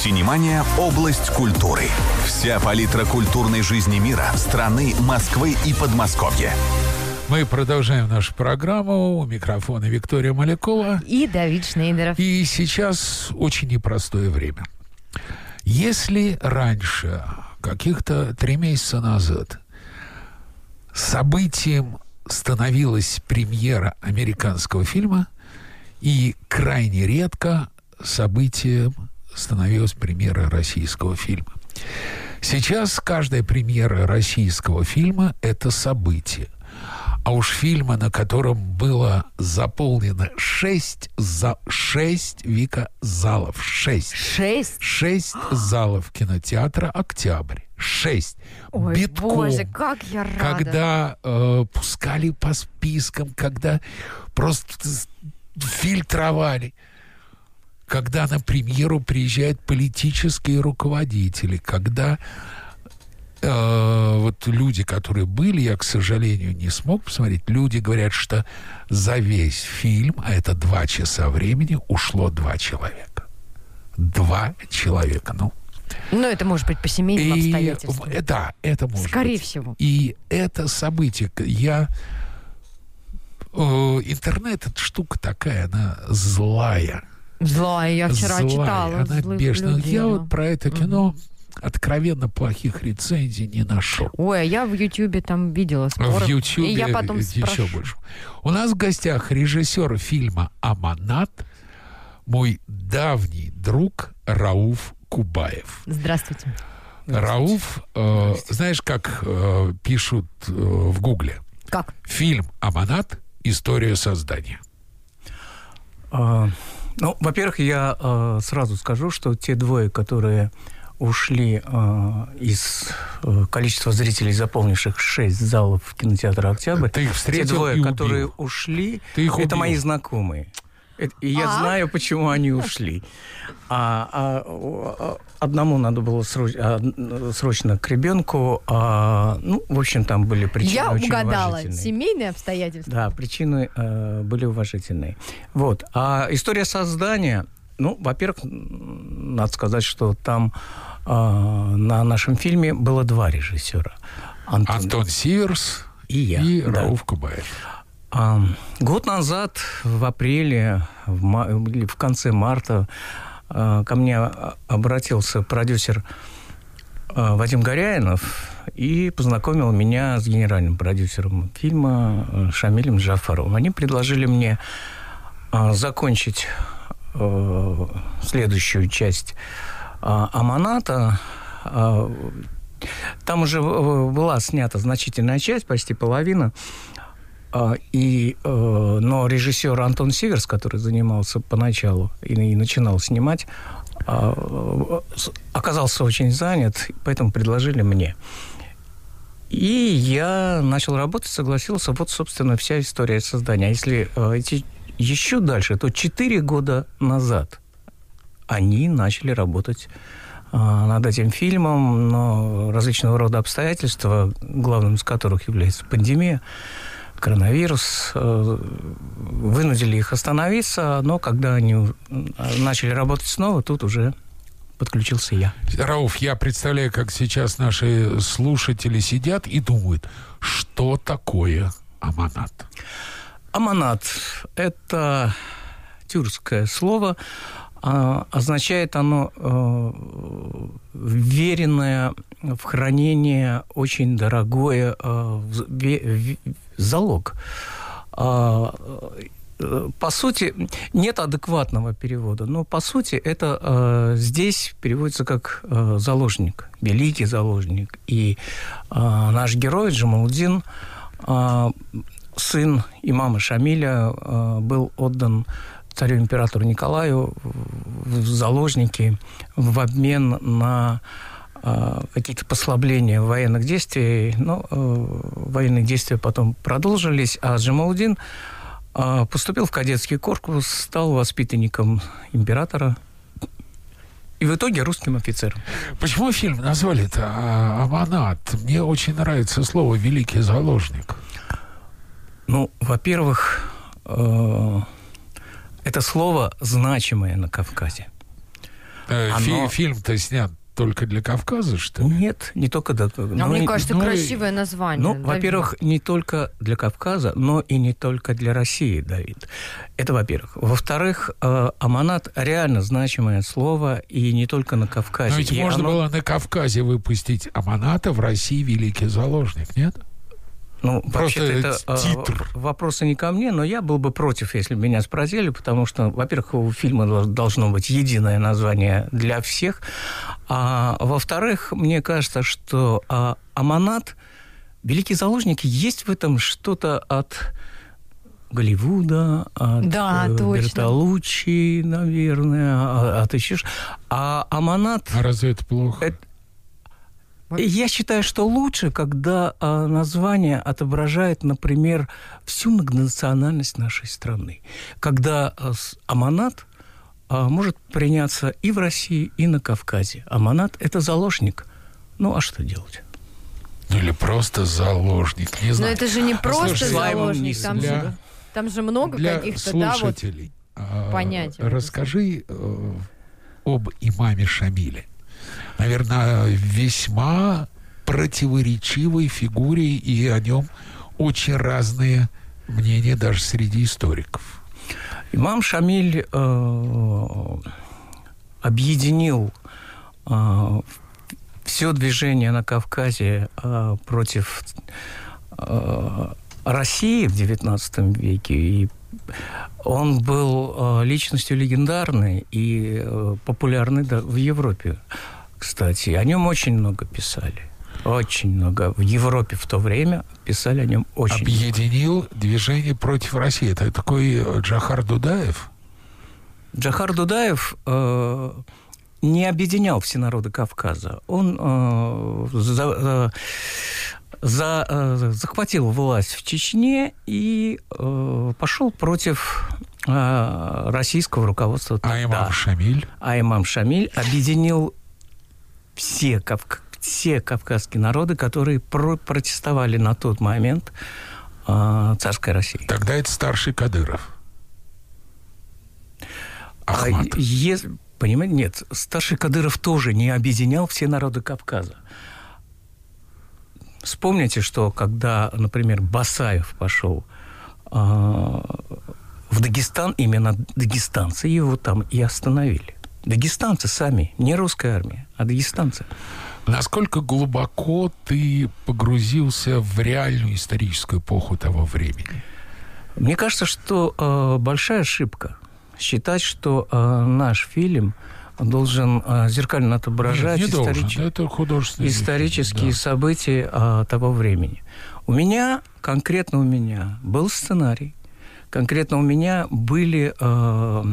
Синемания – область культуры. Вся палитра культурной жизни мира, страны, Москвы и Подмосковья. Мы продолжаем нашу программу. У микрофона Виктория Малякова. И Давид Шнейдеров. И сейчас очень непростое время. Если раньше, каких-то три месяца назад, событием становилась премьера американского фильма, и крайне редко событием становилась премьера российского фильма. Сейчас каждая премьера российского фильма – это событие. А уж фильма, на котором было заполнено шесть, за, шесть Вика залов. Шесть. Шесть? Шесть залов кинотеатра «Октябрь». Шесть. Ой, Битком. боже, как я рада. Когда э, пускали по спискам, когда просто фильтровали когда на премьеру приезжают политические руководители, когда э, вот люди, которые были, я, к сожалению, не смог посмотреть, люди говорят, что за весь фильм, а это два часа времени, ушло два человека. Два человека, ну. Ну, это может быть по семейным И, обстоятельствам. да, это может Скорее быть. всего. И это событие, я... э, интернет, это штука такая, она злая. Злая, я вчера злая, читала. Она бешеная. людей, Я вот про это кино откровенно плохих рецензий не нашел. Ой, а я в Ютьюбе там видела споры. В Ютьюбе И я потом еще спрошу. больше. У нас в гостях режиссер фильма «Аманат», мой давний друг Рауф Кубаев. Здравствуйте. Рауф, э, знаешь, как э, пишут э, в Гугле? Как? Фильм «Аманат. История создания». А, Ну, во-первых, я а, сразу скажу, что те двое, которые ушли а, из э, количества зрителей, заполнивших шесть залов кинотеатра «Октябрь», Ты их те встретил двое, и убил. которые ушли, Ты их это убил. мои знакомые. И я А? знаю, почему они ушли. А, а, а, одному надо было сроч- а, срочно к ребенку. а, ну, в общем, там были причины я очень угадала. уважительные. Семейные обстоятельства. Да, причины э, были уважительные. Вот. А история создания, ну, во-первых, надо сказать, что там э, на нашем фильме было два режиссера. Антон, Антон Сиверс и я. и да. Рауф Кубаев. Год назад, в апреле, в, ма- или в конце марта, а, ко мне обратился продюсер а, Вадим Горяинов и познакомил меня с генеральным продюсером фильма а, Шамилем Джафаровым. Они предложили мне а, закончить а, следующую часть Аманата. Там уже э, была снята значительная часть, почти половина. А, И, э, но режиссер Антон Сиверс, который занимался поначалу и, и начинал снимать, а, э, оказался очень занят, поэтому предложили мне. И я начал работать, согласился. Вот, собственно, вся история создания. А если э, идти еще дальше, то 4 года назад они начали работать а, над этим фильмом, но различного рода обстоятельства, главным из которых является пандемия, коронавирус, э, вынудили их остановиться, но когда они начали работать снова, тут уже подключился я. Рауф, я представляю, как сейчас наши слушатели сидят и думают, что такое аманат. Аманат – это тюркское слово. А, означает оно э, веренное в хранение очень дорогое э, залог. А, э, по сути, нет адекватного перевода, но по сути это э, здесь переводится как э, заложник, великий заложник. И э, наш герой Джамалудин, э, сын имама Шамиля, э, был отдан царю-императору Николаю в заложники в обмен на какие-то послабления военных действий. Но э, военные действия потом продолжились, а Джамалудин э, поступил в кадетский корпус, стал воспитанником императора и в итоге русским офицером. Почему фильм назвали-то а, «Аманат»? Мне очень нравится слово «великий заложник». Ну, во-первых, э, это слово значимое на Кавказе. Э, фи- оно- Фильм-то снят только для Кавказа, что ли? Нет, не только... до- А но мне и- кажется, ну красивое название. Ну, во-первых, не только для Кавказа, но и не только для России, Давид. Это во-первых. Во-вторых, э, аманат реально значимое слово, и не только на Кавказе. Но ведь И можно оно- было на Кавказе выпустить Аманата, в России великий заложник, нет? Ну, Просто вообще-то это э, титр. вопросы не ко мне, но я был бы против, если бы меня спросили, потому что, во-первых, у фильма дол- должно быть единое название для всех, а во-вторых, мне кажется, что а, Аманат, Великий заложник, есть в этом что-то от Голливуда, от Да, э. Бертолуччи, наверное, а- от еще А Аманат... А разве это плохо? Это- Я считаю, что лучше, когда а, название отображает, например, всю многонациональность нашей страны. Когда а, с- аманат а, может приняться и в России, и на Кавказе. Аманат – это заложник. Ну, а что делать? Ну, или просто заложник, не Но знаю. это же не просто слушай, заложник, там, для- же, там же много Для каких-то, да, вот. слушателей а, понятий. Расскажи э, об имаме Шамиле. Наверное, весьма противоречивой фигуре, и о нем очень разные мнения даже среди историков. Имам Шамиль э, объединил все движение на Кавказе э, против э, России в XIX веке. И он был э, личностью легендарной и э, популярной в Европе, кстати. О нем очень много писали. Очень много. В Европе в то время писали о нем очень много. Объединил движение против России. Это такой э, Джахар Дудаев? Джахар Дудаев э, не объединял все народы Кавказа. Он э, за- э, за- э, захватил власть в Чечне и э, пошел против э, российского руководства. А тогда. имам Шамиль? А имам Шамиль объединил все, кавк- все кавказские народы, которые про- протестовали на тот момент э, царской России. Тогда это старший Кадыров. А Ахмат. ес- понимаете, нет, старший Кадыров тоже не объединял все народы Кавказа. Вспомните, что когда, например, Басаев пошел а, в Дагестан, именно дагестанцы его там и остановили. Дагестанцы сами, не русская армия, а дагестанцы. Насколько глубоко ты погрузился в реальную историческую эпоху того времени? Мне кажется, что э, большая ошибка считать, что э, наш фильм должен э, зеркально отображать Нет, не должен. историч- Это художественный исторические фильм, события а, того времени. У меня, конкретно у меня, был сценарий. Конкретно у меня были э,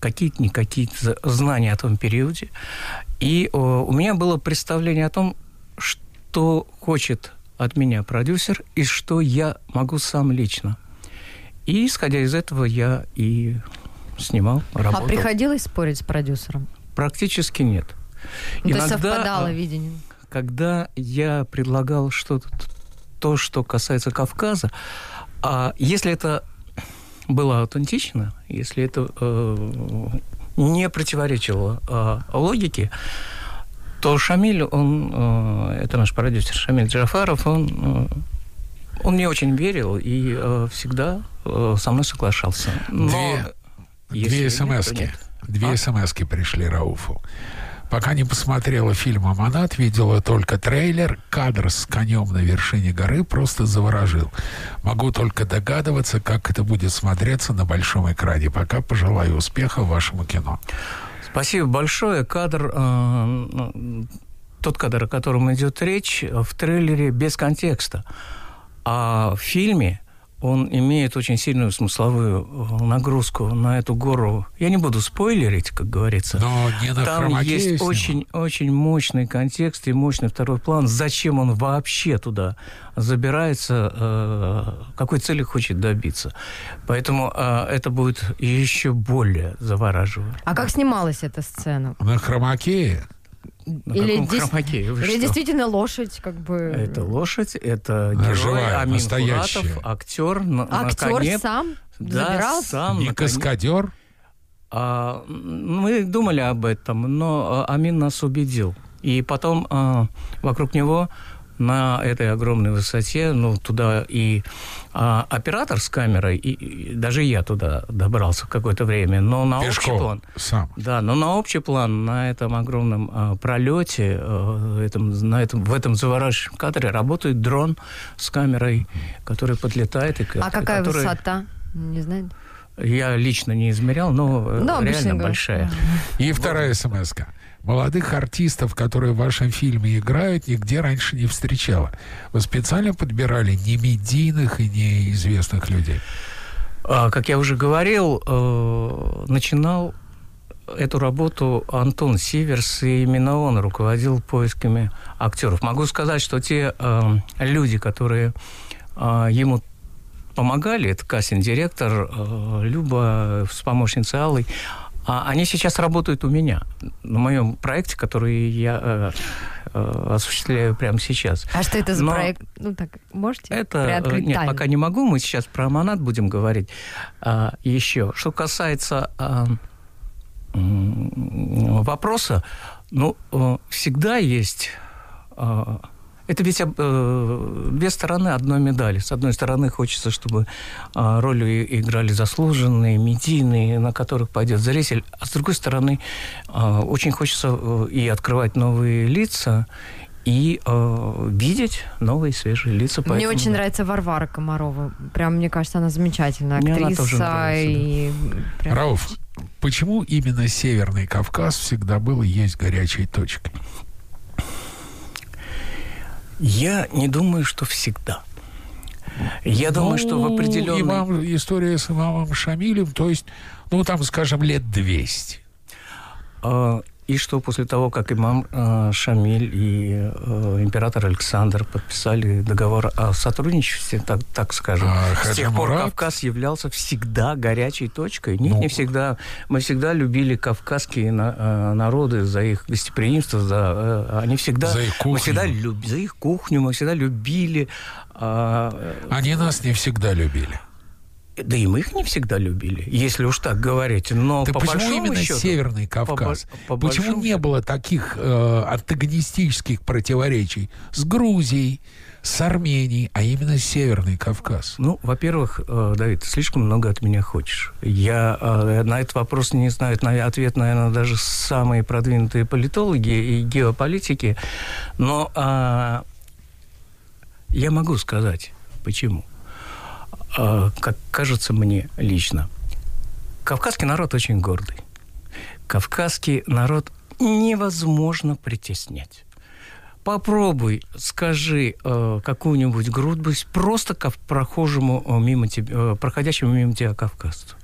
какие-то не какие-то знания о том периоде. И э, у меня было представление о том, что хочет от меня продюсер и что я могу сам лично. И, исходя из этого, я и снимал, А работал. приходилось спорить с продюсером? Практически нет. Ну, то есть Иногда, совпадало а, видение? когда я предлагал что-то, то, что касается Кавказа, а если это было аутентично, если это э, не противоречило э, логике, то Шамиль, он, э, это наш продюсер Шамиль Джафаров, он, э, он мне очень верил и э, всегда э, со мной соглашался. Но Две- Две смс-ки. Две А? смс-ки пришли Рауфу. Пока не посмотрела фильм «Аманат», видела только трейлер. Кадр с конем на вершине горы просто заворожил. Могу только догадываться, как это будет смотреться на большом экране. Пока пожелаю успеха вашему кино. Спасибо большое. Кадр, э, ну, тот кадр, о котором идет речь, в трейлере без контекста. А в фильме он имеет очень сильную смысловую э, нагрузку на эту гору. Я не буду спойлерить, как говорится. Но не на Там есть снимал. очень, очень мощный контекст и мощный второй план. Зачем он вообще туда забирается, э, какой цели хочет добиться. Поэтому э, это будет еще более завораживать. А как снималась эта сцена? На хромакее? На Или каком дес- хромаке? Вы Или что? действительно лошадь, как бы... Это лошадь, это Она герой живая, Амин настоящая. Фуратов, актер на, на Актер коне. сам Да, забирался? сам Не на каскадер? А, мы думали об этом, но а, Амин нас убедил. И потом а, вокруг него на этой огромной высоте, ну, туда и а, оператор с камерой, и, и даже я туда добрался в какое-то время, но на Пешком общий план... сам. Да, но на общий план, на этом огромном а, пролете, а, этом, на этом, в этом завораживающем кадре работает дрон с камерой, который подлетает. И, А какая который- высота? Не знаю. Я лично не измерял, но э, Ну, обычно реально большая. И вторая смс -ка. Молодых артистов, которые в вашем фильме играют, нигде раньше не встречала. Вы специально подбирали не медийных и неизвестных людей. А, Как я уже говорил, э, начинал эту работу Антон Сиверс, и именно он руководил поисками актеров. Могу сказать, что те э, люди, которые э, ему помогали, это кастинг-директор э, Люба с помощницей Аллой, а они сейчас работают у меня на моем проекте, который я э, э, осуществляю прямо сейчас. А что это за Но- проект? Ну так, можете Это э, приоткрыть нет, тайну? пока не могу. Мы сейчас про Аманат будем говорить а, еще. Что касается а, вопроса, ну э, всегда есть. а, это ведь э, две стороны одной медали. С одной стороны, хочется, чтобы а, роли играли заслуженные, медийные, на которых пойдет зритель. А с другой стороны, а, очень хочется э, и открывать новые лица, и э, видеть новые свежие лица. Мне Поэтому, очень да. нравится Варвара Комарова. Прям, мне кажется, она замечательная Мне она актриса. тоже нравится, и прям- Рауф, почему именно Северный Кавказ всегда был и есть горячей точкой? Я не думаю, что всегда. Я думаю, что в Ну, определенный... Имам, история с имамом Шамилем, то есть, ну, там, скажем, лет 200. А, И что после того, как имам э, Шамиль и э, император Александр подписали договор о сотрудничестве, так, так скажем, А с Хаджи тех пор Мурат? Кавказ являлся всегда горячей точкой. Нет, Ну. не всегда. Мы всегда любили кавказские на- э, народы за их гостеприимство, за, э, они всегда... За их Мы кухню. всегда люб- за их кухню, мы всегда любили... а, э, Они нас не всегда любили. Да и мы их не всегда любили, если уж так говорить. Но Да по почему именно счету, Северный Кавказ? по почему большому не счету- было таких э, антагонистических противоречий с Грузией, с Арменией, а именно Северный Кавказ? Ну, во-первых, э, Давид, ты слишком много от меня хочешь. Я э, на этот вопрос не знаю на ответ, наверное, даже самые продвинутые политологи и геополитики. Но а, я могу сказать, почему. А, как кажется мне лично, кавказский народ очень гордый. Кавказский народ невозможно притеснять. Попробуй, скажи э, какую-нибудь грудость просто к прохожему э, мимо тебя, э, проходящему мимо тебя кавказцу.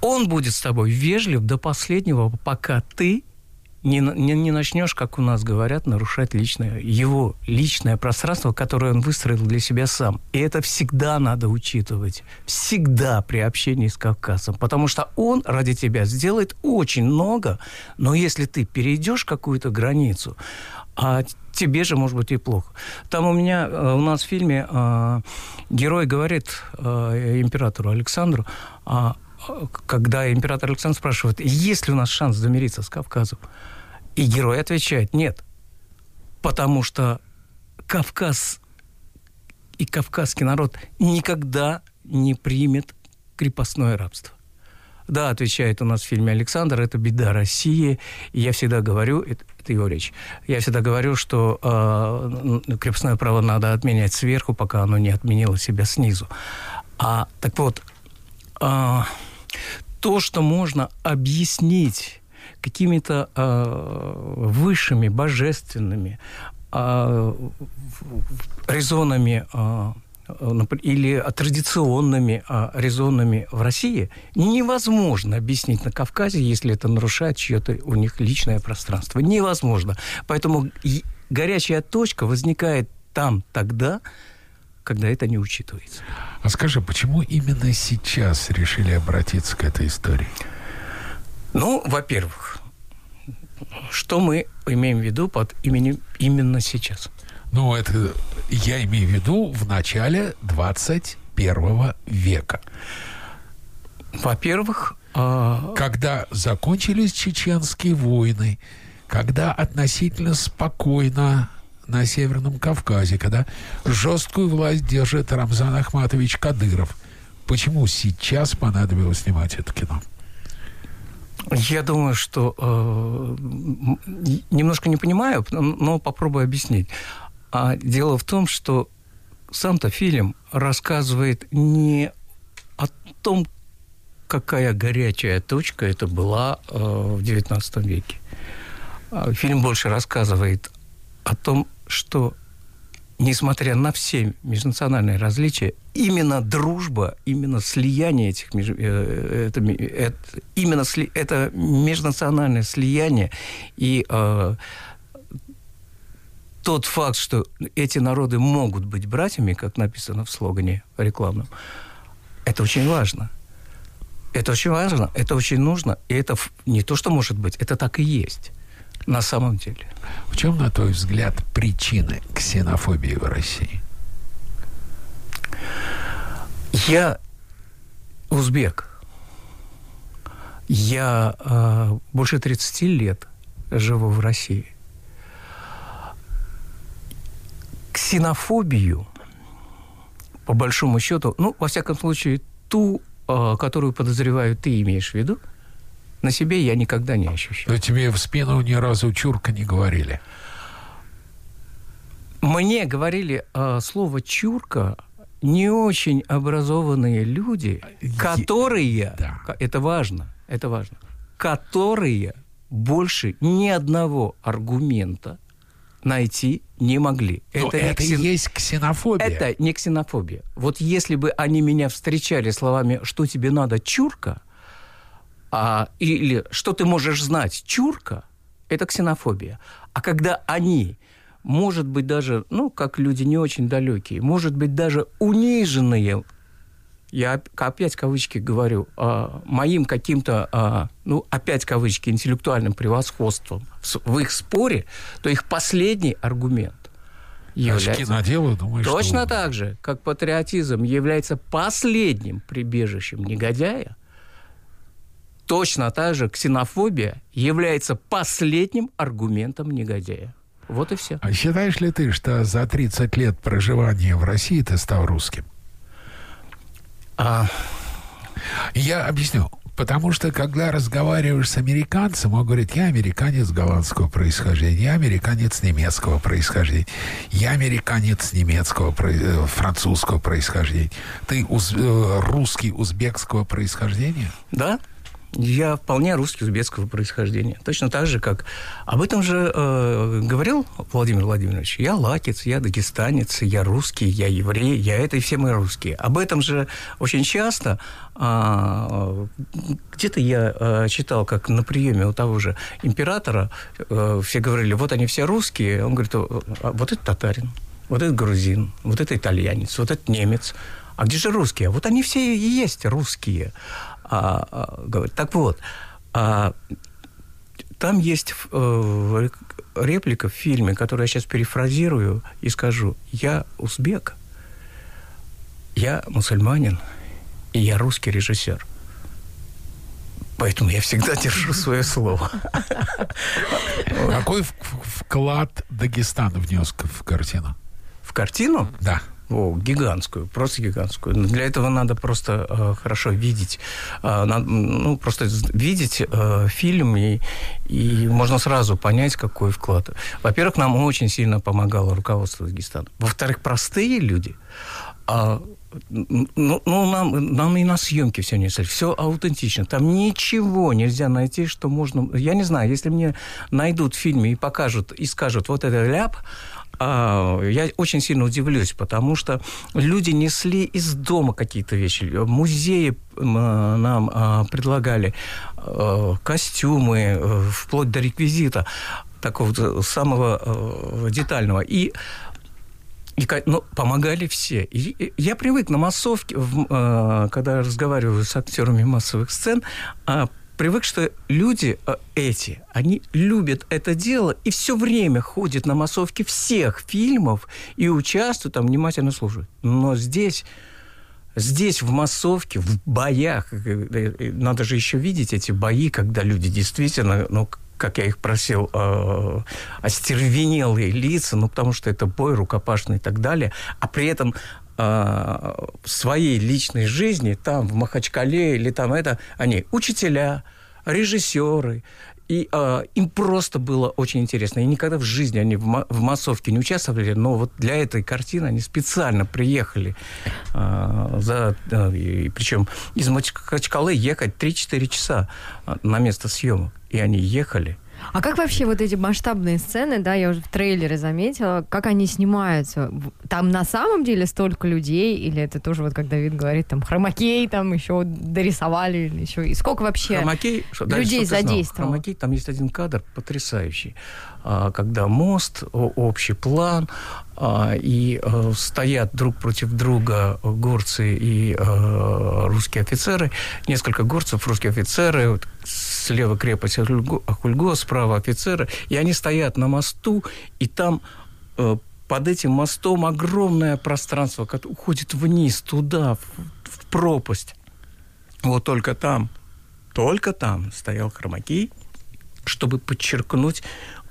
Он будет с тобой вежлив до последнего, пока ты не, не, не начнешь, как у нас говорят, нарушать личное, его личное пространство, которое он выстроил для себя сам. И это всегда надо учитывать. Всегда при общении с Кавказом. Потому что он ради тебя сделает очень много, но если ты перейдешь какую-то границу, а тебе же может быть и плохо. Там у меня, э, у нас в фильме э, герой говорит э, императору Александру, а, э, когда император Александр спрашивает, есть ли у нас шанс замириться с Кавказом, и герой отвечает, нет, потому что Кавказ и кавказский народ никогда не примет крепостное рабство. Да, отвечает у нас в фильме Александр, это беда России. И я всегда говорю, это, это его речь, я всегда говорю, что э, крепостное право надо отменять сверху, пока оно не отменило себя снизу. А, так вот, а, то, что можно объяснить какими-то а, высшими, божественными а, резонами напр- или традиционными резонами в России невозможно объяснить на Кавказе, если это нарушает чье-то у них личное пространство. Невозможно. Поэтому горячая точка возникает там тогда, когда это не учитывается. А скажи, почему именно сейчас решили обратиться к этой истории? Ну, во-первых, что мы имеем в виду под именем именно сейчас? Ну, это я имею в виду в начале 21 века. Во-первых, а, Когда закончились чеченские войны, когда относительно спокойно на Северном Кавказе, когда жесткую власть держит Рамзан Ахматович Кадыров, почему сейчас понадобилось снимать это кино? Я думаю, что э, немножко не понимаю, но попробую объяснить. А дело в том, что сам-то фильм рассказывает не о том, какая горячая точка это была э, в XIX веке. А Фильм больше рассказывает о том, что несмотря на все межнациональные различия, именно дружба, именно слияние этих меж- э, это, ми- это- именно сли- это межнациональное слияние и э, тот факт, что эти народы могут быть братьями, как написано в слогане рекламном, это очень важно. Это очень важно, это очень нужно, и это не то, что может быть, это так и есть на самом деле. В чем, на твой взгляд, причины ксенофобии в России? Я узбек. Я э, больше 30 лет живу в России. Ксенофобию, по большому счету, ну, во всяком случае, ту, э, которую, подозреваю, ты имеешь в виду, на себе я никогда не ощущал. То тебе в спину ни разу чурка не говорили. Мне говорили э, слово «чурка» не очень образованные люди, которые, да. это важно, это важно, которые больше ни одного аргумента найти не могли. Но это, и ксен- есть ксенофобия. это не ксенофобия. Вот если бы они меня встречали словами «что тебе надо, чурка?» а, или «что ты можешь знать, чурка?» это ксенофобия. А когда они, может быть, даже, ну, как люди не очень далекие, может быть, даже униженные, я оп- опять кавычки говорю, а, моим каким-то, а, ну, опять кавычки, интеллектуальным превосходством в их споре, то их последний аргумент является... Очки надела, думаешь, Точно что... так же, как патриотизм является последним прибежищем негодяя, точно так же ксенофобия является последним аргументом негодяя. Вот и все. А считаешь ли ты, что за 30 лет проживания в России ты стал русским? А, Я объясню. Потому что, когда разговариваешь с американцем, он говорит, я американец голландского происхождения, я американец немецкого происхождения, я американец немецкого, э, французского происхождения. Ты уз- э, русский узбекского происхождения? да, я вполне русский узбекского происхождения. Точно так же, как... Об этом же э, говорил Владимир Владимирович. Я латец, я дагестанец, я русский, я еврей, я это, и все мы русские. Об этом же очень часто... а, где-то я а, читал, как на приеме у того же императора э, все говорили, вот они все русские. Он говорит, «А вот это татарин, вот это грузин, вот это итальянец, вот это немец. А где же русские? Вот они все и есть русские. А, а, говорит, так вот, а, там есть э, реплика в фильме, которую я сейчас перефразирую и скажу. Я узбек, я мусульманин, и я русский режиссер. Поэтому я всегда держу свое слово. Какой вклад Дагестан внес в картину? В картину Да. О, гигантскую, просто гигантскую. Для этого надо просто э, хорошо видеть, э, на- ну, просто видеть э, фильм, и, и можно сразу понять, какой вклад. Во-первых, нам очень сильно помогало руководство Дагестана. Во-вторых, простые люди, а, ну, ну, нам, нам и на съемке все не все аутентично. Там ничего нельзя найти, что можно... Я не знаю, если мне найдут в фильме и покажут, и скажут, вот это ляп, я очень сильно удивлюсь, потому что люди несли из дома какие-то вещи. Музеи а, нам а, предлагали а, костюмы, э, вплоть до реквизита такого самого э, детального. И и, ну, помогали все. И, и я привык на массовке, в, э, когда разговариваю с актерами массовых сцен, а, привык, что люди э, эти, они любят это дело и все время ходят на массовки всех фильмов и участвуют там, внимательно слушают. Но здесь Здесь, в массовке, в боях, э, э, надо же еще видеть эти бои, когда люди действительно, ну, как я их просил, э, остервенелые лица, ну, потому что это бой рукопашный и так далее, а при этом своей личной жизни, там, в Махачкале или там это, они учителя, режиссеры, и э, им просто было очень интересно. И никогда в жизни они в, ма- в массовке не участвовали, но вот для этой картины они специально приехали. Э, за, э, и, причем из Махачкалы ехать 3-4 часа на место съемок. И они ехали. А как вообще вот эти масштабные сцены, да, я уже в трейлере заметила, как они снимаются? Там на самом деле столько людей, или это тоже вот как Давид говорит, там хромакей там еще дорисовали, или еще, и сколько вообще Хромакей, что, людей задействовало? Хромакей, там есть один кадр потрясающий, а, когда мост, общий план, и э, стоят друг против друга горцы и э, русские офицеры, несколько горцев, русские офицеры, слева крепость Ахульго, справа офицеры, и они стоят на мосту, и там э, под этим мостом огромное пространство, которое уходит вниз, туда, в, пропасть. Вот только там, только там стоял хромакей, чтобы подчеркнуть а,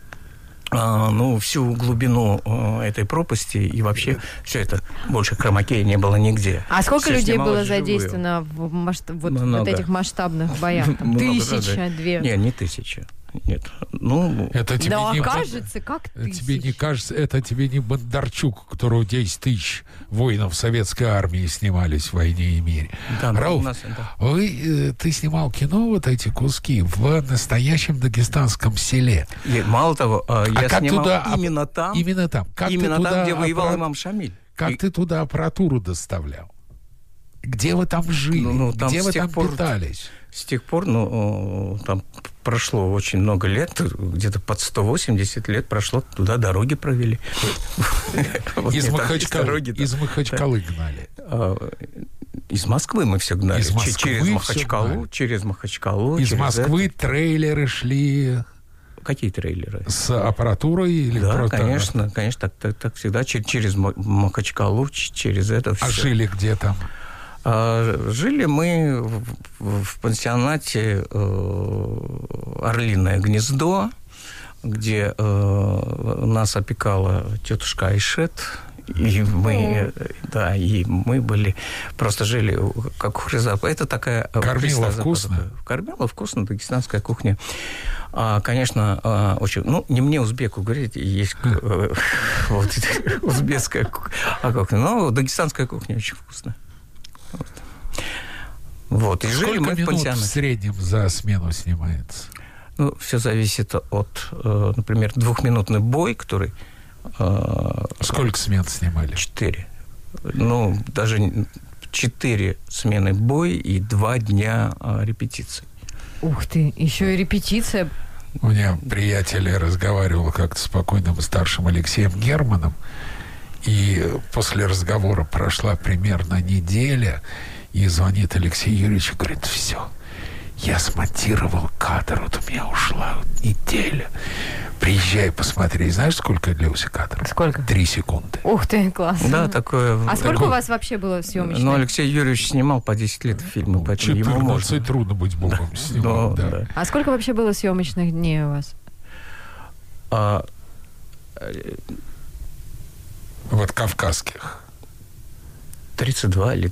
ну, всю глубину а, этой пропасти и вообще все это больше хромакея не было нигде. А сколько Всё людей было задействовано в масштаб, вот, вот этих масштабных боях? Там тысяча, две? Не, не тысяча. Нет. Ну, Это тебе Да, не кажется, как Это тебе не кажется, это тебе не Бондарчук, у которого 10 тысяч воинов советской армии снимались в «Войне и мире». да, ну, Рауф, нас, да. вы, э, ты снимал кино, вот эти куски, в настоящем дагестанском селе. И мало того, а, я как снимал туда именно там, Именно там. Как ты именно туда там, где воевал аппарат- имам Шамиль. Как И- ты туда аппаратуру доставлял? Где вы там жили? Ну, ну, там Где вы там пор- питались? С тех пор, ну, там прошло очень много лет, где-то под 180 лет прошло, туда дороги провели. Из Махачкалы, гнали. А, Из Москвы мы все гнали. Из Москвы через Махачкалу, через Махачкалу. Из Москвы трейлеры шли. Какие трейлеры? с аппаратурой или Да, просто- конечно, конечно, так, так, так всегда че- через Ма- Махачкалу, через это все. А жили где там? А, жили мы в, пансионате э, «Орлиное гнездо», где э, нас опекала тетушка Айшет. И мы, э, да, и мы были, просто жили как Хризапа. Это такая... Кормила вкусно? Кормила вкусно, дагестанская кухня. А, конечно, а, очень... Ну, не мне, узбеку, говорить, есть вот, узбекская ку- а кухня. Но дагестанская кухня очень вкусная. Вот. Вот, и жили Сколько мы в минут в пансионате. среднем за смену снимается? Ну, все зависит от, э, например, двухминутный бой, который э, Сколько смен снимали? четыре. Ну, даже четыре смены бой и два дня э, репетиций. Ух ты, еще и репетиция. У меня приятель разговаривал как-то с покойным старшим Алексеем Германом, и после разговора прошла примерно неделя, и звонит Алексей Юрьевич и говорит, все, я смонтировал кадр, вот у меня ушла неделя. Приезжай, посмотри. Знаешь, сколько длился кадр? Сколько? Три секунды. Ух ты, класс. Да, такое... А сколько Такой- у вас вообще было съемочных? Ну, Алексей Юрьевич снимал по 10 лет фильмы, поэтому ему 14 можно. трудно быть богом снимал, Но, да. да. А сколько вообще было съемочных дней у вас? А, Вот кавказских. 32 или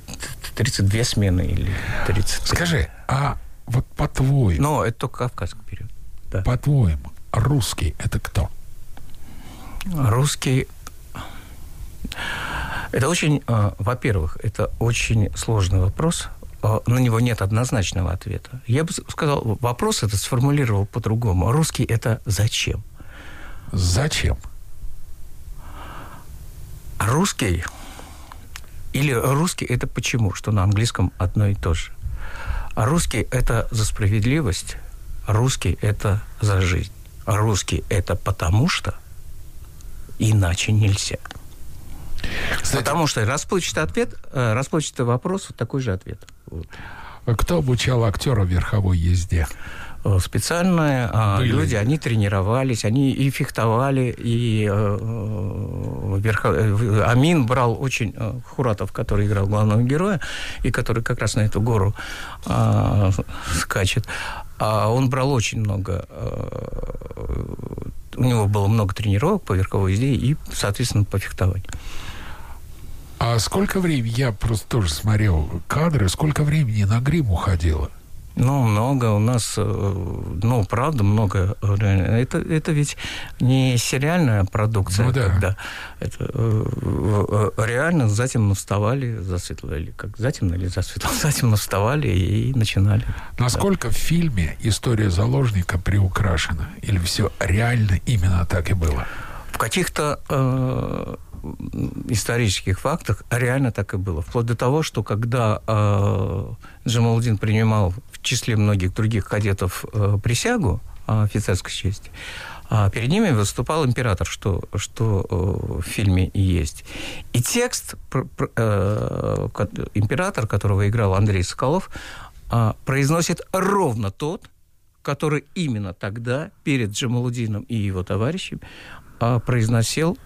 32 смены или 30. Скажи, а вот по-твоему, Но это только кавказский период. Да. по-твоему, русский это кто? Русский... Это очень, э, во-первых, это очень сложный вопрос. Э, На него нет однозначного ответа. Я бы сказал, вопрос этот сформулировал по-другому. Русский – это зачем? Зачем? Русский или русский – это почему, что на английском одно и то же. А русский – это за справедливость, русский – это за жизнь. А русский – это потому что, иначе нельзя. Кстати, Потому что расплывчатый ответ, э, расплывчатый вопрос, вот такой же ответ. Вот. кто обучал актера верховой езде? Э, специальные а Были. люди, они тренировались, они и фехтовали, и э, э, верхо- э, Амин брал очень э, Хуратов, который играл главного героя и который как раз на эту гору а, скачет. А он брал очень много э, у него было много тренировок по верховой езде и, соответственно, по фехтованию. А сколько времени, я просто тоже смотрел кадры, сколько времени на грим уходило? Ну, много у нас, э, ну, правда, много. реально. Это, это ведь не сериальная продукция, Ну да. когда это э, э, реально затемно вставали, или как затемно или засветло, затемно вставали и начинали. Насколько в фильме история заложника приукрашена? Или все реально именно так и было? В каких-то э, исторических фактах реально так и было. Вплоть до того, что когда э, Джамалудин принимал в числе многих других кадетов э, присягу э, офицерской чести, а перед ними выступал император, что, что э, в фильме и есть. И текст император, которого играл Андрей Соколов, произносит ровно тот, который именно тогда перед Джамалудином и его товарищами а, произносил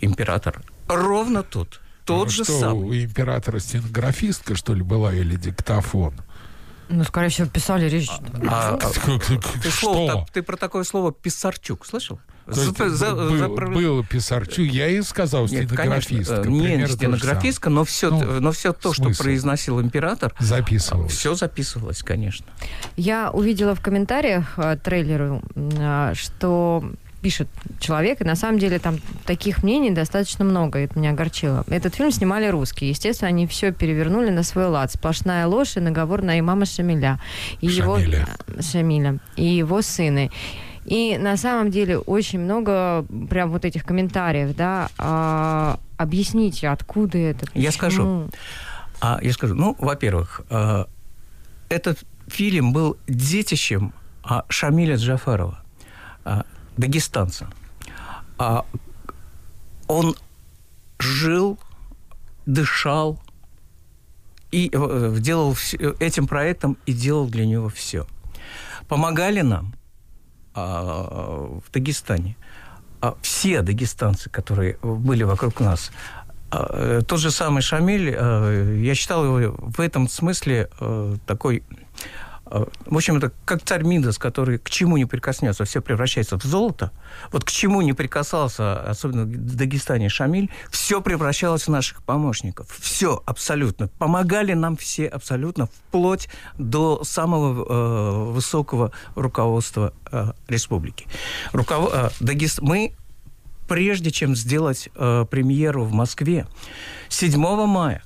император. Ровно тот. Тот Ну, же что, самый. у императора стенографистка, что ли, была, или диктофон? Ну, скорее всего, писали речь. А, а, ты, слово- ты про такое слово «писарчук» слышал? То есть За- за- был, заправля- был Писарчук, я и сказал Нет, стенографистка. конечно, э, не стенографистка, но все, Ну, но все то, что произносил император, самое. Записывал. все записывалось, конечно. Я увидела в комментариях э, трейлеру, э, что пишет человек, и на самом деле там таких мнений достаточно много, и это меня огорчило. Этот фильм снимали русские. Естественно, они все перевернули на свой лад. Сплошная ложь и наговор на имама Шамиля. И Шамиля. Его, Шамиля. И его сыны. И на самом деле очень много прям вот этих комментариев, да, а, объясните, откуда это, Я скажу. почему? А я скажу, ну, во-первых, э, этот фильм был детищем а, Шамиля Джафарова, а, дагестанца. А, он жил, дышал и э, делал вс- этим проектом и делал для него все. Помогали нам а, в Дагестане а, все дагестанцы, которые были вокруг нас. А, э, Тот же самый Шамиль, э, я считал его в этом смысле э, такой, э, в общем, это как царь Мидас, который к чему не прикоснется, все превращается в золото. Вот к чему не прикасался, особенно в Дагестане Шамиль, все превращалось в наших помощников. Все абсолютно. Помогали нам все абсолютно, вплоть до самого э, высокого руководства э, республики. Руков... э, Дагест... Мы прежде чем сделать э, премьеру в Москве, 7 мая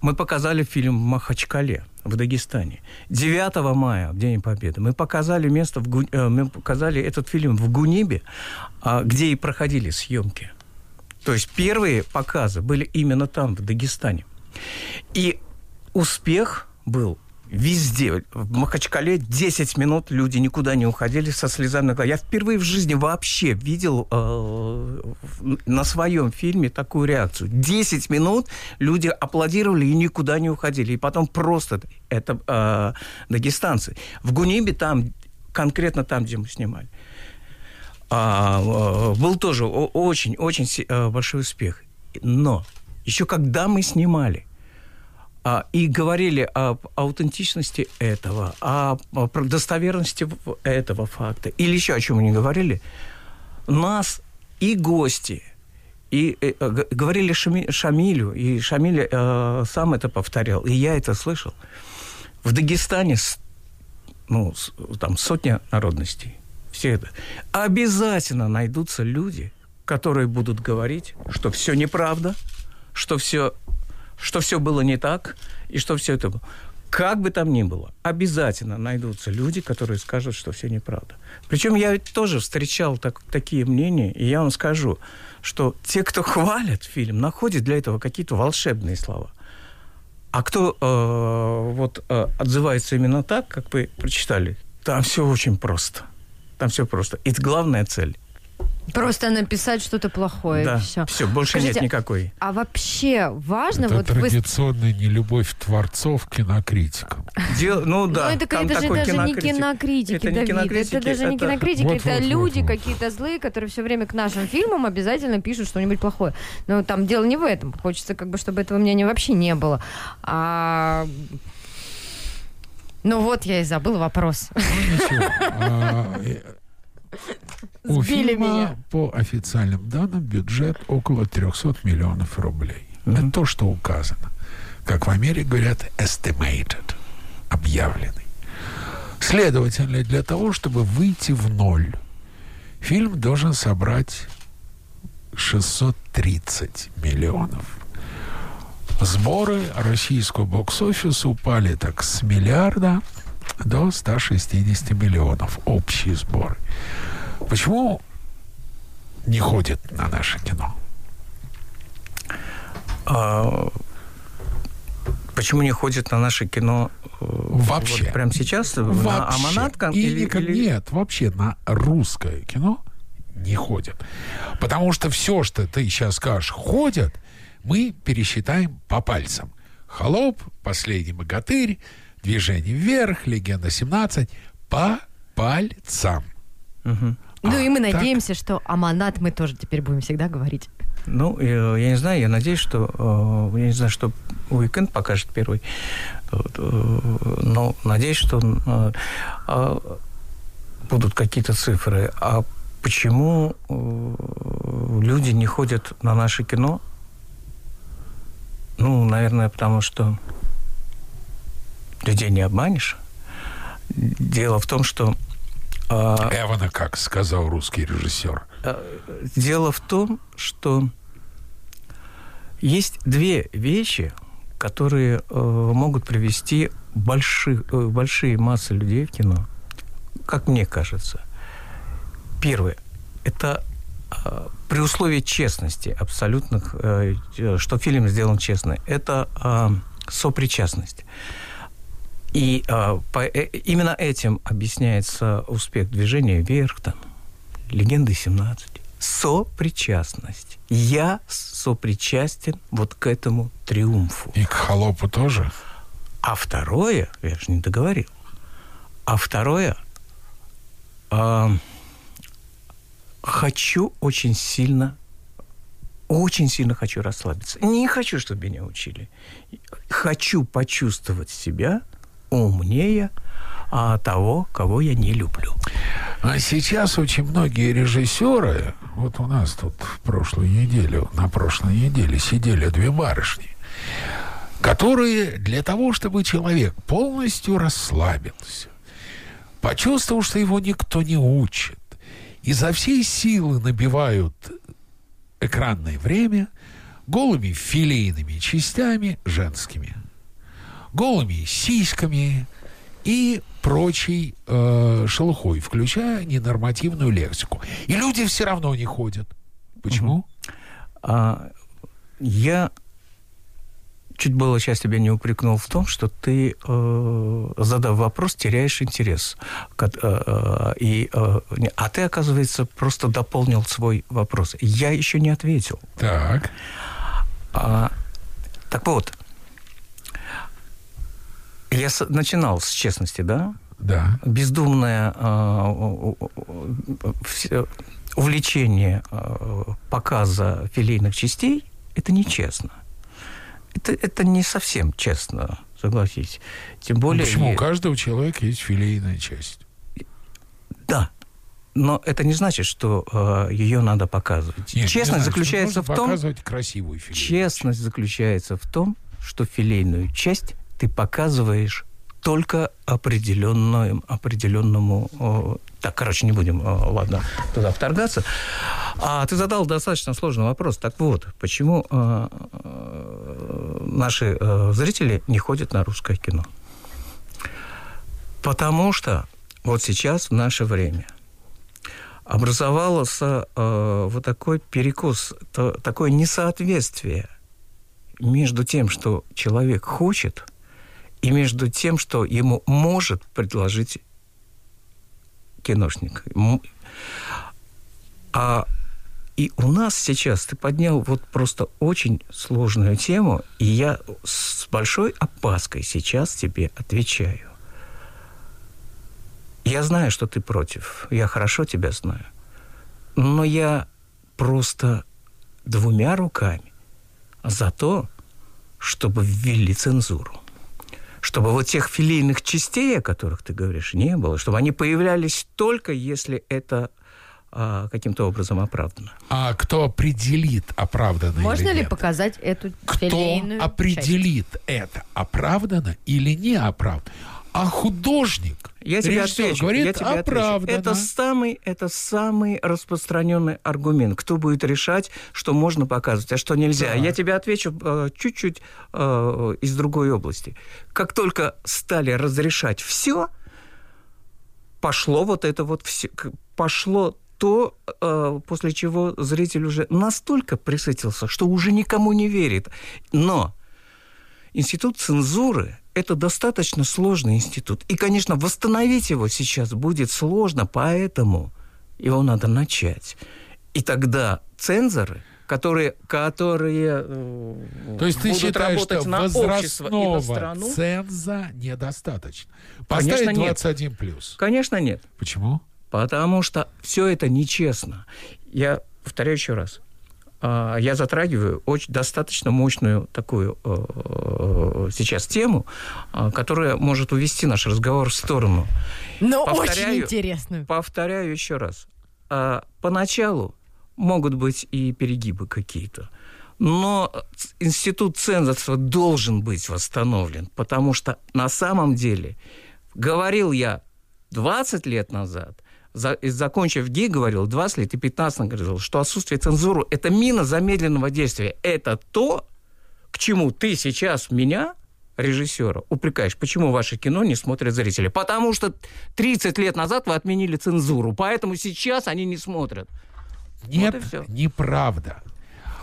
мы показали фильм Махачкале, в Дагестане. 9 мая, в День Победы, мы показали место, в Гу- э, мы показали этот фильм в Гунибе, а, где и проходили съемки. То есть первые показы были именно там, в Дагестане. И успех был везде. В Махачкале 10 минут люди никуда не уходили со слезами на глазах. Я впервые в жизни вообще видел э, на своем фильме такую реакцию. 10 минут люди аплодировали и никуда не уходили. И потом просто это э, дагестанцы. В Гунибе там, конкретно там, где мы снимали, а, э, был тоже очень-очень большой успех. Но еще когда мы снимали, и говорили об аутентичности этого, о, достоверности этого факта, или еще о чем не говорили, нас и гости, и э, э, говорили Шами- Шамилю, и Шамиль э, сам это повторял, и я это слышал. В Дагестане ну, там сотня народностей. Все это. Обязательно найдутся люди, которые будут говорить, что все неправда, что все, что все было не так, и что все это было. Как бы там ни было, обязательно найдутся люди, которые скажут, что все неправда. Причем я ведь тоже встречал так- такие мнения, и я вам скажу, что те, кто хвалят фильм, находят для этого какие-то волшебные слова. А кто э, вот э, отзывается именно так, как вы прочитали, там все очень просто. Там все просто. И главная цель. Просто написать что-то плохое. Да, все. все, больше Скажите, нет никакой. А вообще важно, Это вот вы традиционная нелюбовь творцов к кинокритикам. Дел- ну да, ну, это, там это же даже не кинокритик. кинокритики, Это не Давид. кинокритики, это даже не это- кинокритики, Вот, это вот, вот, люди вот. какие-то злые, которые все время к нашим фильмам обязательно пишут что-нибудь плохое. Но там дело не в этом. Хочется, как бы, чтобы этого мнения вообще не было. А... Ну вот, я и забыл вопрос. Ну, ничего. У Сбили фильма, меня. по официальным данным, бюджет около 300 миллионов рублей. Это то, что указано. Как в Америке говорят, estimated, объявленный. Следовательно, для того, чтобы выйти в ноль, фильм должен собрать 630 миллионов. Сборы российского бокс-офиса упали так с миллиарда до 160 миллионов. Общие сборы. Почему не ходит на наше кино? А, почему не ходит на наше кино э, Вообще. вот прямо сейчас? На Вообще. Аманат кон- И или- никак- или- Нет, вообще на русское кино не ходят. Потому что все, что ты сейчас скажешь, ходят, мы пересчитаем по пальцам. Холоп, последний богатырь, движение вверх, легенда 17 по пальцам. Мгм. Ну и мы А, так. надеемся, что Аманат мы тоже теперь будем всегда говорить. Ну, э, я не знаю, я надеюсь, что э, я не знаю, что Уикенд покажет первый, э, но надеюсь, что э, будут какие-то цифры. А почему люди не ходят на наше кино? Ну, наверное, потому что людей не обманешь. Дело в том, что Эвана, как сказал русский режиссер. Э, Дело в том, что есть две вещи, которые э, могут привести больших, э, большие массы людей в кино, как мне кажется. Первое – это э, при условии честности абсолютных, э, что фильм сделан честно, это сопричастность. И э, по- э, именно этим объясняется успех движения вверх, там, легенды 17. Сопричастность. Я сопричастен вот к этому триумфу. И к холопу тоже. А второе, я же не договорил. А второе, а, хочу очень сильно, очень сильно хочу расслабиться. Не хочу, чтобы меня учили. Хочу почувствовать себя умнее а, того, кого я не люблю. А сейчас очень многие режиссеры, вот у нас тут в прошлую неделю, на прошлой неделе сидели две барышни, которые для того, чтобы человек полностью расслабился, почувствовал, что его никто не учит, изо всей силы набивают экранное время голыми филейными частями женскими, голыми сиськами и прочей э, шелухой, включая ненормативную лексику. И люди все равно не ходят. Почему? А, я чуть было сейчас тебя не упрекнул в том, что ты, э, задав вопрос, теряешь интерес. Кот- э, э, и, э, а ты, оказывается, просто дополнил свой вопрос. Я еще не ответил. Так. А, так вот, я начинал с честности, да? Да. бездумное а, увлечение а, показа филейных частей – это нечестно. Это, это не совсем честно, согласись. Тем более... Почему? е- У каждого человека есть филейная часть. Да. Но это не значит, что ее надо показывать. Нет, не Честность знаю, заключается в том, показывать красивую Честность заключается в том, что филейную часть ты показываешь только определенную, определенному... о, так, короче, не будем, о, ладно, туда вторгаться. А ты задал достаточно сложный вопрос. Так вот, почему э, э, наши э, зрители не ходят на русское кино? Потому что вот сейчас, в наше время, образовался э, вот такой перекос, то- такое несоответствие между тем, что человек хочет, и между тем, что ему может предложить киношник. А И у нас сейчас ты поднял вот просто очень сложную тему, и я с большой опаской сейчас тебе отвечаю. Я знаю, что ты против. Я хорошо тебя знаю. Но я просто двумя руками за то, чтобы ввели цензуру. Чтобы вот тех филейных частей, о которых ты говоришь, не было. Чтобы они появлялись только, если это а, каким-то образом оправдано. А кто определит, оправдано Можно или ли нет? показать эту Кто филейную определит это, оправдано или не оправдано? А художник, Я тебе режиссер, отвечу. говорит, я тебе отвечу. оправдано. Это самый, это самый распространенный аргумент. Кто будет решать, что можно показывать, а что нельзя? Так. Я тебе отвечу э, чуть-чуть э, из другой области. Как только стали разрешать все, пошло вот это вот все, пошло то, э, после чего зритель уже настолько присытился, что уже никому не верит. Но институт цензуры – это достаточно сложный институт. И, конечно, восстановить его сейчас будет сложно, поэтому его надо начать. И тогда цензоры, которые, которые э, То есть ты будут считаешь, что работать на общество и на возрастного страну, ценза недостаточно? Конечно, Поставить нет. 21 плюс. конечно, нет. Почему? Потому что все это нечестно. Я повторяю еще раз. А, Я затрагиваю очень достаточно мощную такую э, сейчас тему, а, которая может увести наш разговор в сторону. Но Повторяю. очень интересную. Повторяю еще раз. А, Поначалу могут быть и перегибы какие-то. Но институт цензорства должен быть восстановлен, потому что на самом деле, говорил я 20 лет назад, за- и закончив ГИ, говорил 20 лет и 15 говорил, что отсутствие цензуры – это мина замедленного действия. Это то, к чему ты сейчас меня, режиссера, упрекаешь, почему ваше кино не смотрят зрители. Потому что 30 лет назад вы отменили цензуру, поэтому сейчас они не смотрят. Нет, всё. неправда.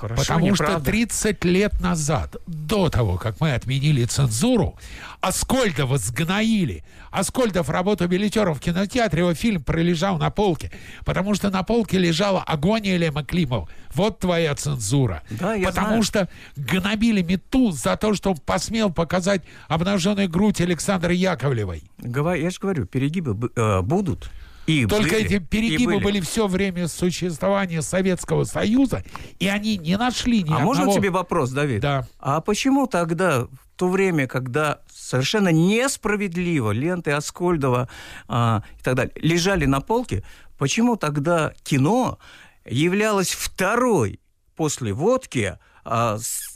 Хорошо, Потому что неправда. 30 лет назад, до того, как мы отменили цензуру, Аскольдова сгноили. Аскольдов работал билетером в кинотеатре, его фильм пролежал на полке, потому что на полке лежала агония Лема Климова. Вот твоя цензура. Да, я потому знаю. что гнобили Мету за то, что он посмел показать обнаженную грудь Александры Яковлевой. Я же говорю, перегибы э, будут. И Только были, эти перегибы были. все время существования Советского Союза, и они не нашли ни А можно одного... тебе вопрос, Давид? Да. А почему тогда, в то время, когда совершенно несправедливо ленты Аскольдова а, и так далее лежали на полке, почему тогда кино являлось второй после водки а, с-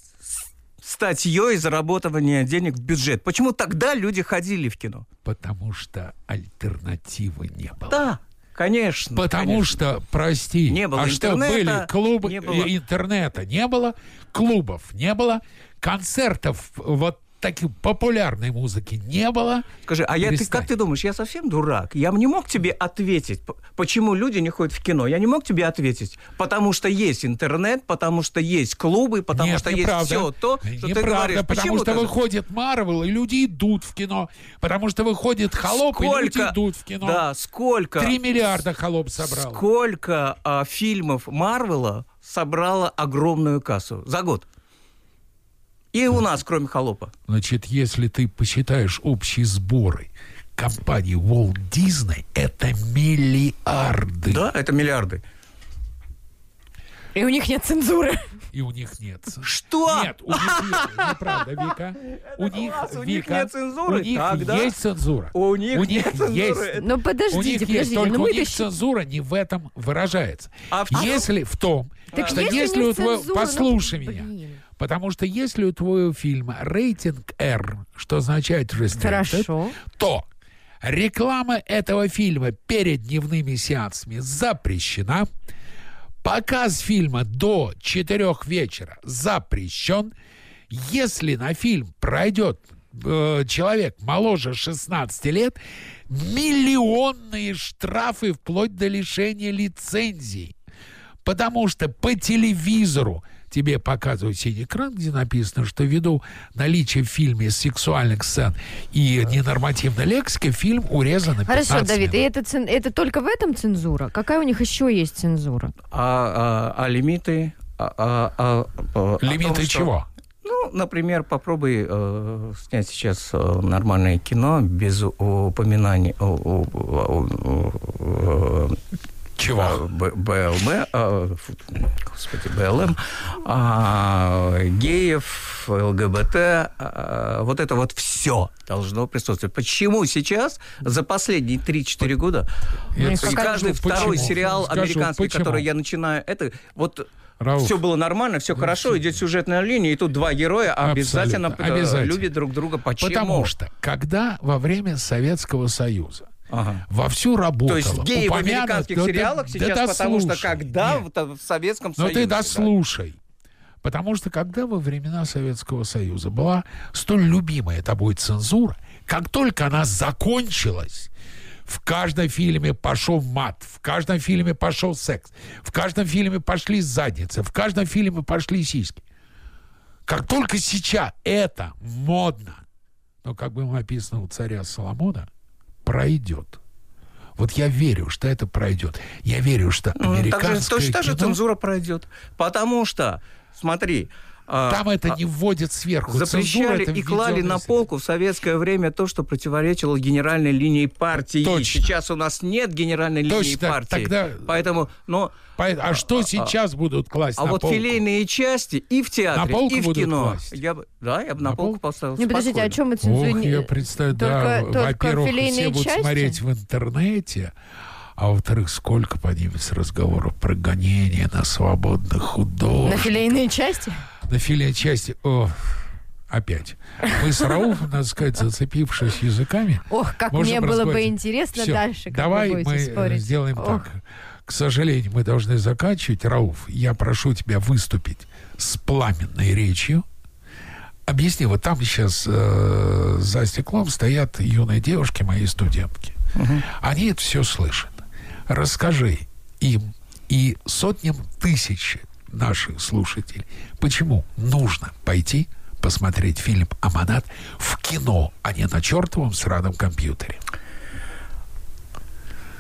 статьей заработывания денег в бюджет? Почему тогда люди ходили в кино? Потому что альтернативы не было. Да, конечно. Потому конечно. что, прости, Не было а что были клубы, не было- э, интернета не было, клубов не было, концертов вот такой популярной музыки не было. Скажи, а я, ты, как ты думаешь, я совсем дурак? Я не мог тебе ответить, почему люди не ходят в кино. Я не мог тебе ответить, потому что есть интернет, потому что есть клубы, потому Нет, что есть все то, что ты Неправда, говоришь. потому Почему что ты- выходит Марвел, и люди идут в кино. Потому что выходит Холоп, и люди сколько, идут в кино. Да, сколько... Три миллиарда Холоп собрал. Сколько а, фильмов Марвела собрало огромную кассу за год? И у нас, кроме Холопа. Значит, если ты посчитаешь общие сборы компании Walt Disney, это миллиарды. Да, это миллиарды. И у них нет цензуры. И у них нет. Что? Нет, у них есть. Неправда, Вика. У них, класс, у них Вика, нет цензуры? У них Тогда есть цензура. У них нет цензуры. есть. Это- Ну У подождите, них есть, подождите. только Ну у мы них цензура не в этом выражается. А в чем? если в том, Так что если у если них у твоего... ну, Послушай меня. Потому что если у твоего фильма рейтинг R, что означает restricted, то реклама этого фильма перед дневными сеансами запрещена, показ фильма до 4 вечера запрещен, если на фильм пройдет э, человек моложе 16 лет, миллионные штрафы вплоть до лишения лицензии. Потому что по телевизору тебе показывают синий экран, где написано, что ввиду наличия в фильме сексуальных сцен и ненормативной лексики, фильм урезан на 15 Хорошо, Давид, и минут. это, цен- это только в этом цензура? Какая у них еще есть цензура? А, а- а лимиты? А, а- а- а- Лимиты том, что- чего? Ну, например, попробуй э, снять сейчас э, нормальное кино без упоминаний о, о- о- о- о- Б- БЛМ, а, господи, БЛМ, а, геев, ЛГБТ, а, вот это вот все должно присутствовать. Почему сейчас, за последние 3-4 года, скажу, каждый почему. второй сериал Скажу, американский, почему. который я начинаю, это вот Рауф. все было нормально, все хорошо, идет сюжетная линия, и тут два героя обязательно, э, обязательно. любят друг друга. Почему? Потому что, когда во время Советского Союза Ага. вовсю работало... То есть геи в упомянут- американских Да- да- сериалах да сейчас, потому что когда Нет. в Советском Но Союзе... ты да. дослушай. Потому что когда во времена Советского Союза была столь любимая тобой цензура, как только она закончилась, в каждом фильме пошел мат, в каждом фильме пошел секс, в каждом фильме пошли задницы, в каждом фильме пошли сиськи. Как только сейчас это модно, но как было написано у царя Соломона, пройдет. Вот я верю, что это пройдет. Я верю, что Ну, так же- американское точно так же цензура пройдет. Потому что, смотри... а, Там это а, не вводят сверху. Запрещали это и клали на полку в советское время то, что противоречило генеральной линии партии. Точно. Сейчас у нас нет генеральной линии Точно, партии. тогда- Поэтому, но... Поэт- А что сейчас будут класть А на вот полку? филейные части и в театре, На полку и в будут кино. класть? Я бы, да, я бы на, На полку полку? поставил. Не, подождите, а о чем мы цензуру? Ох, я представляю, да, Только- только во-первых, все будут части? смотреть в интернете, а во-вторых, сколько поднимется разговоров про гонение на свободных художников. На филейные части? На филейной части. О, опять. Мы с Рауфом, надо сказать, зацепившись языками, Ох, как мне было бы интересно Всё, дальше, как Давай вы мы спорить. сделаем Ох. так. К сожалению, мы должны заканчивать. Рауф, я прошу тебя выступить с пламенной речью. Объясни, вот там сейчас э, за стеклом стоят юные девушки, мои студентки. Они это все слышат. Расскажи им и сотням тысяч наших слушателей, почему нужно пойти посмотреть фильм «Аманат» в кино, а не на чертовом сраном компьютере.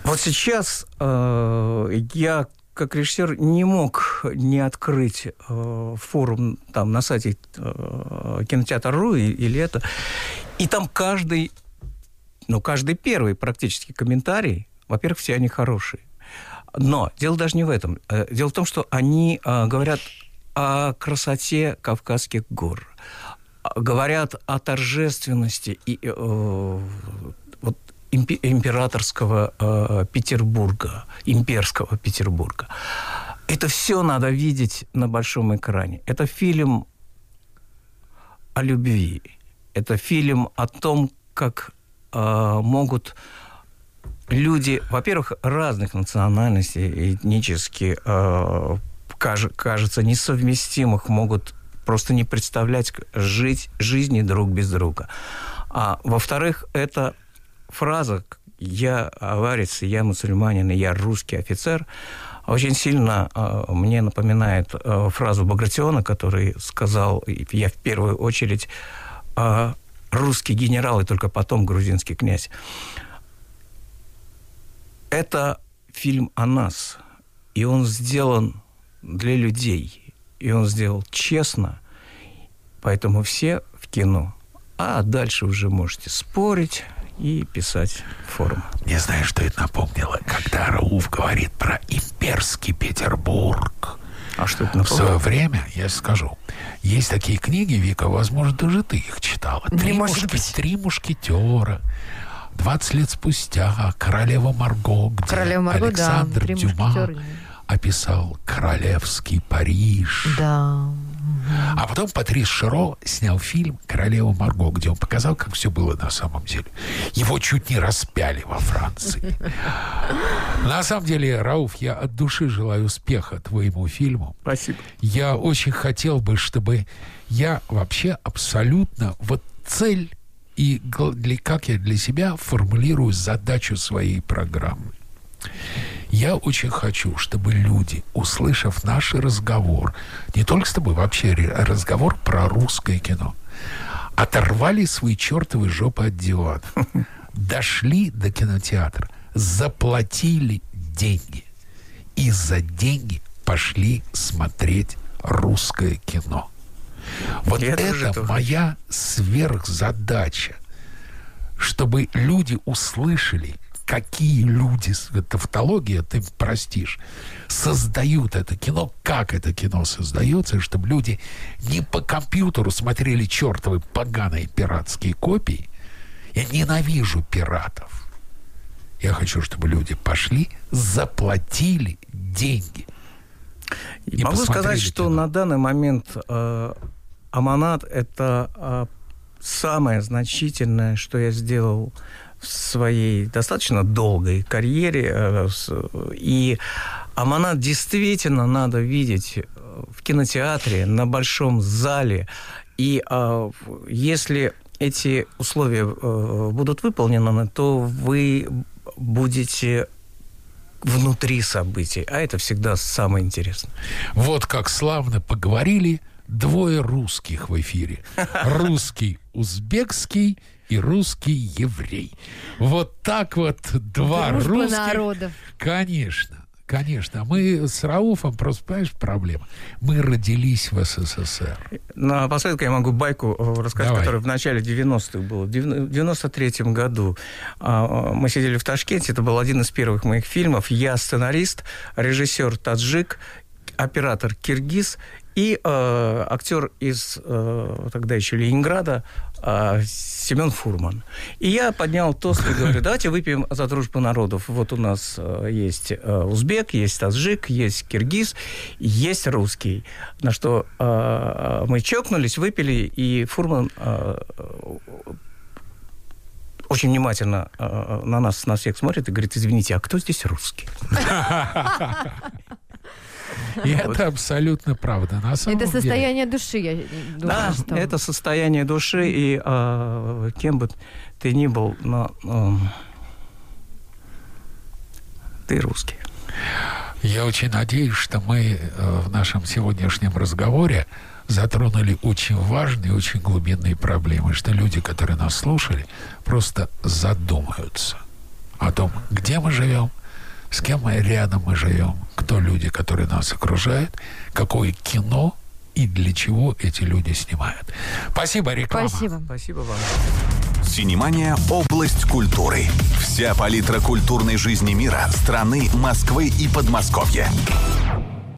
Вот сейчас э, я как режиссер не мог не открыть э, форум там на сайте э, кинотеатр.ру или это. И там каждый, ну, каждый первый практически комментарий, во-первых, все они хорошие. Но дело даже не в этом. Э, Дело в том, что они э, говорят о красоте Кавказских гор, а, говорят о торжественности и э, вот импе- императорского э, Петербурга, имперского Петербурга. Это все надо видеть на большом экране. Это фильм о любви. Это фильм о том, как э, могут люди, во-первых, разных национальностей, этнически, э, каж- кажется, несовместимых, могут просто не представлять жить жизни друг без друга. А во-вторых, это фраза «я аварец, я мусульманин, я русский офицер» очень сильно э, мне напоминает э, фразу Багратиона, который сказал, я в первую очередь э, русский генерал и только потом грузинский князь. Это фильм о нас, и он сделан для людей, и он сделал честно, поэтому все в кино. А дальше уже можете спорить и писать форум. Не знаю, что это напомнило, когда Рауф говорит про имперский Петербург. А что это В свое напомнило? время, я скажу, есть такие книги, Вика, возможно, даже ты их читала. Три, мушки-. Три мушкетера. 20 лет спустя королева Марго, где Королева Марго, да, Александр «Три Дюма мушкетера». описал королевский Париж. Да. А потом Патрис Широ снял фильм «Королева Марго», где он показал, как все было на самом деле. Его чуть не распяли во Франции. На самом деле, Рауф, я от души желаю успеха твоему фильму. Спасибо. Я очень хотел бы, чтобы я вообще абсолютно вот цель и для, как я для себя формулирую задачу своей программы. Я очень хочу, чтобы люди, услышав наш разговор, не только с тобой, вообще разговор про русское кино, оторвали свои чертовы жопы от дивана, дошли до кинотеатра, заплатили деньги и за деньги пошли смотреть русское кино. Вот Я это моя сверхзадача, чтобы люди услышали, какие люди, тавтология, ты простишь, создают это кино, как это кино создается, чтобы люди не по компьютеру смотрели чертовы поганые пиратские копии. Я ненавижу пиратов. Я хочу, чтобы люди пошли, заплатили деньги. И Могу сказать, кино. что на данный момент э, Аманат это э, самое значительное, что я сделал в своей достаточно долгой карьере. Э, и Аманат действительно надо видеть э, в кинотеатре, на большом зале. И э, если эти условия э, будут выполнены, то вы будете внутри событий, а это всегда самое интересное. Вот как славно поговорили двое русских в эфире. Русский узбекский и русский еврей. Вот так вот два Дружба русских. народов. Конечно. Конечно. Мы с Рауфом, просто, понимаешь, проблема. Мы родились в СССР. Напоследок я могу байку э, рассказать, Давай. которая в начале 90-х была. В 93-м году а, мы сидели в Ташкенте. Это был один из первых моих фильмов. Я сценарист, режиссер таджик, оператор киргиз и э, актер из э, тогда еще Ленинграда э, Семен Фурман. И я поднял тост и говорю, давайте выпьем за дружбу народов. Вот у нас э, есть э, узбек, есть таджик, есть киргиз, есть русский. На что э, мы чокнулись, выпили, и Фурман э, очень внимательно э, на нас, на всех смотрит и говорит, извините, а кто здесь русский? И это абсолютно правда. На самом это состояние души, я думаю, Да, что... это состояние души, и э, кем бы ты ни был, но э, ты русский. Я очень надеюсь, что мы э, в нашем сегодняшнем разговоре затронули очень важные, очень глубинные проблемы, что люди, которые нас слушали, просто задумаются о том, где мы живем, с кем мы рядом мы живем, кто люди, которые нас окружают, какое кино и для чего эти люди снимают. Спасибо, реклама. Спасибо. Спасибо вам. Синемания – область культуры. Вся палитра культурной жизни мира, страны, Москвы и Подмосковья.